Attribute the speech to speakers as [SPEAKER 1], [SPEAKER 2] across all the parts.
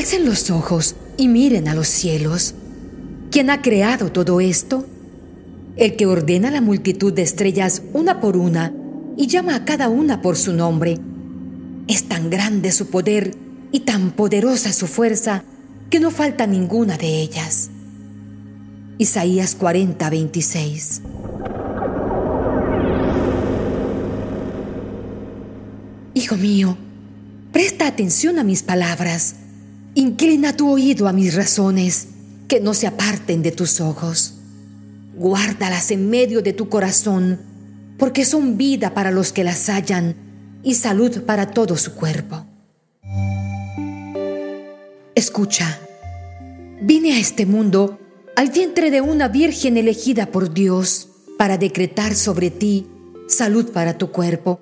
[SPEAKER 1] Alcen los ojos y miren a los cielos. ¿Quién ha creado todo esto? El que ordena la multitud de estrellas una por una y llama a cada una por su nombre. Es tan grande su poder y tan poderosa su fuerza que no falta ninguna de ellas. Isaías 40, 26. Hijo mío, presta atención a mis palabras, inclina tu oído a mis razones, que no se aparten de tus ojos. Guárdalas en medio de tu corazón, porque son vida para los que las hallan y salud para todo su cuerpo. Escucha, vine a este mundo al vientre de una virgen elegida por Dios para decretar sobre ti salud para tu cuerpo,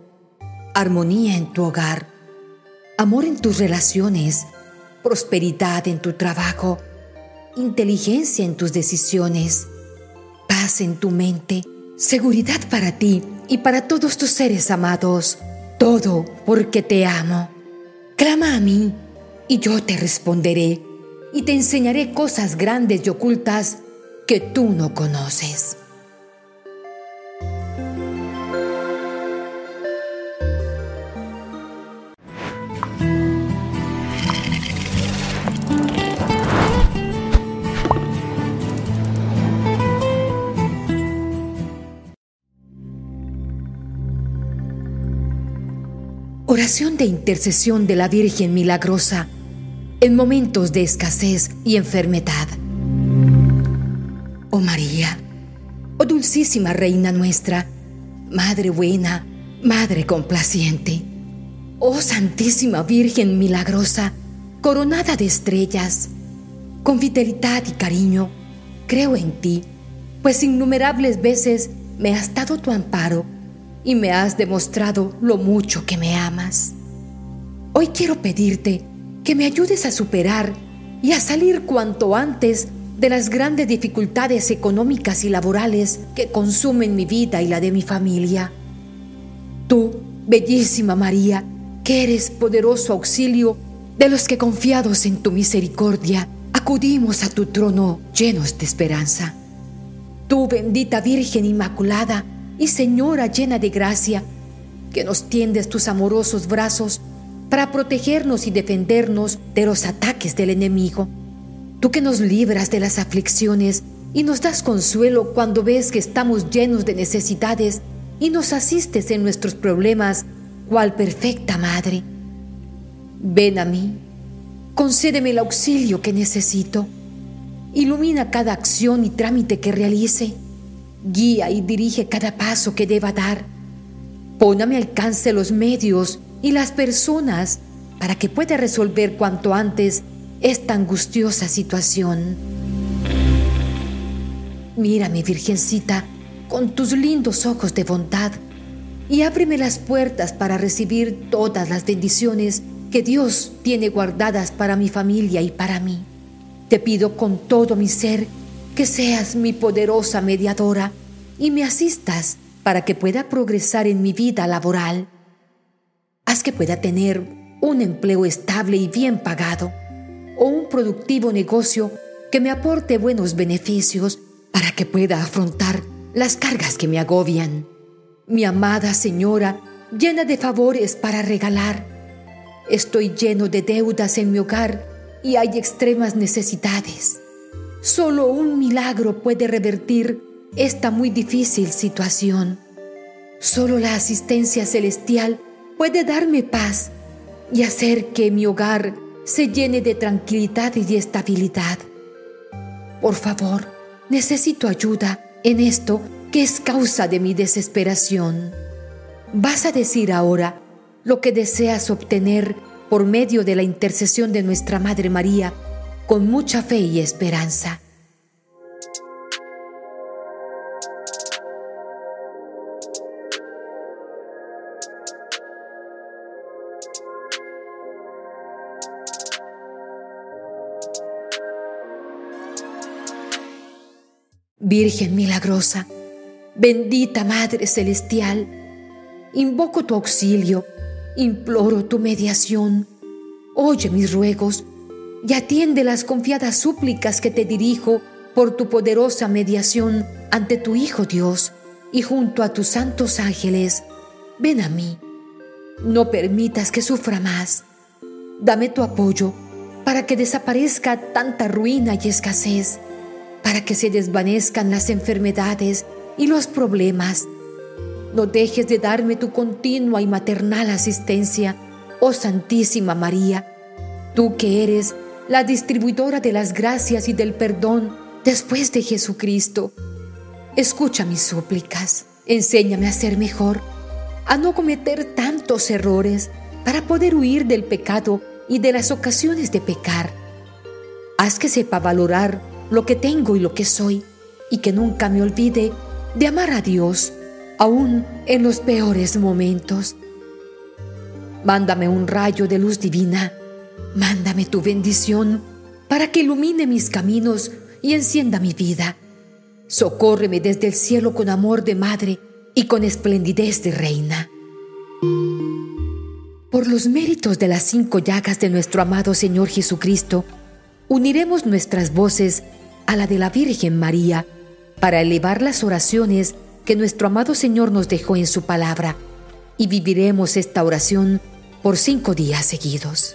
[SPEAKER 1] armonía en tu hogar, amor en tus relaciones, prosperidad en tu trabajo, inteligencia en tus decisiones, paz en tu mente, seguridad para ti y para todos tus seres amados, todo porque te amo. Clama a mí y yo te responderé y te enseñaré cosas grandes y ocultas que tú no conoces. De intercesión de la Virgen Milagrosa en momentos de escasez y enfermedad. Oh María, oh dulcísima Reina nuestra, Madre buena, Madre complaciente, oh Santísima Virgen Milagrosa, coronada de estrellas, con fidelidad y cariño, creo en ti, pues innumerables veces me has dado tu amparo y me has demostrado lo mucho que me amas. Hoy quiero pedirte que me ayudes a superar y a salir cuanto antes de las grandes dificultades económicas y laborales que consumen mi vida y la de mi familia. Tú, bellísima María, que eres poderoso auxilio de los que confiados en tu misericordia acudimos a tu trono llenos de esperanza. Tú, bendita Virgen Inmaculada, y Señora llena de gracia, que nos tiendes tus amorosos brazos para protegernos y defendernos de los ataques del enemigo. Tú que nos libras de las aflicciones y nos das consuelo cuando ves que estamos llenos de necesidades y nos asistes en nuestros problemas, cual perfecta Madre. Ven a mí, concédeme el auxilio que necesito, ilumina cada acción y trámite que realice Guía y dirige cada paso que deba dar. Pon a mi alcance los medios y las personas para que pueda resolver cuanto antes esta angustiosa situación. Mira mi Virgencita con tus lindos ojos de bondad y ábreme las puertas para recibir todas las bendiciones que Dios tiene guardadas para mi familia y para mí. Te pido con todo mi ser que seas mi poderosa mediadora y me asistas para que pueda progresar en mi vida laboral. Haz que pueda tener un empleo estable y bien pagado o un productivo negocio que me aporte buenos beneficios para que pueda afrontar las cargas que me agobian. Mi amada señora, llena de favores para regalar. Estoy lleno de deudas en mi hogar y hay extremas necesidades. Solo un milagro puede revertir esta muy difícil situación. Solo la asistencia celestial puede darme paz y hacer que mi hogar se llene de tranquilidad y estabilidad. Por favor, necesito ayuda en esto que es causa de mi desesperación. Vas a decir ahora lo que deseas obtener por medio de la intercesión de nuestra Madre María con mucha fe y esperanza. Virgen milagrosa, bendita Madre Celestial, invoco tu auxilio, imploro tu mediación, oye mis ruegos y atiende las confiadas súplicas que te dirijo por tu poderosa mediación ante tu Hijo Dios y junto a tus santos ángeles. Ven a mí. No permitas que sufra más. Dame tu apoyo para que desaparezca tanta ruina y escasez, para que se desvanezcan las enfermedades y los problemas. No dejes de darme tu continua y maternal asistencia, oh Santísima María, tú que eres la distribuidora de las gracias y del perdón después de Jesucristo. Escucha mis súplicas, enséñame a ser mejor, a no cometer tantos errores para poder huir del pecado y de las ocasiones de pecar. Haz que sepa valorar lo que tengo y lo que soy y que nunca me olvide de amar a Dios, aún en los peores momentos. Mándame un rayo de luz divina, mándame tu bendición para que ilumine mis caminos y encienda mi vida. Socórreme desde el cielo con amor de madre y con esplendidez de reina. Por los méritos de las cinco llagas de nuestro amado Señor Jesucristo, uniremos nuestras voces a la de la Virgen María para elevar las oraciones que nuestro amado Señor nos dejó en su palabra y viviremos esta oración por cinco días seguidos.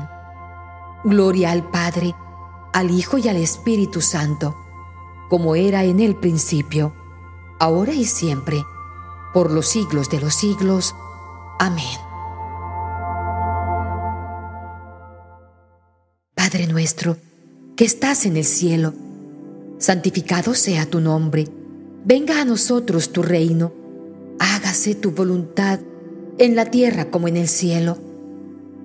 [SPEAKER 1] Gloria al Padre, al Hijo y al Espíritu Santo, como era en el principio, ahora y siempre, por los siglos de los siglos. Amén. Padre nuestro, que estás en el cielo, santificado sea tu nombre, venga a nosotros tu reino, hágase tu voluntad en la tierra como en el cielo.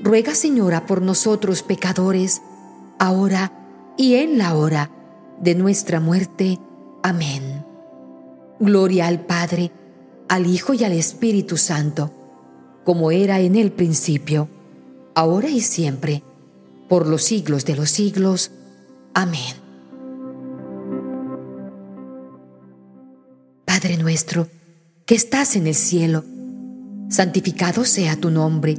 [SPEAKER 1] ruega Señora por nosotros pecadores, ahora y en la hora de nuestra muerte. Amén. Gloria al Padre, al Hijo y al Espíritu Santo, como era en el principio, ahora y siempre por los siglos de los siglos. Amén. Padre nuestro, que estás en el cielo, santificado sea tu nombre,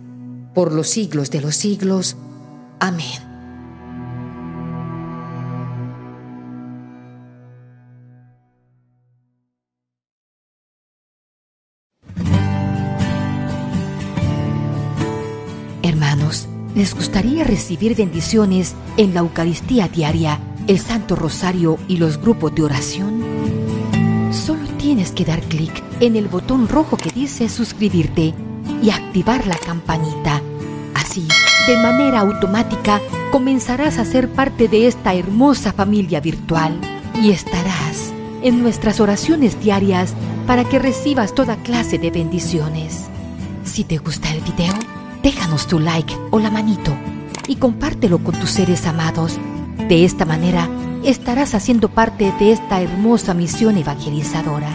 [SPEAKER 1] por los siglos de los siglos. Amén. Hermanos, ¿les gustaría recibir bendiciones en la Eucaristía diaria, el Santo Rosario y los grupos de oración? Solo tienes que dar clic en el botón rojo que dice suscribirte y activar la campanita. Así, de manera automática, comenzarás a ser parte de esta hermosa familia virtual y estarás en nuestras oraciones diarias para que recibas toda clase de bendiciones. Si te gusta el video, déjanos tu like o la manito y compártelo con tus seres amados. De esta manera estarás haciendo parte de esta hermosa misión evangelizadora.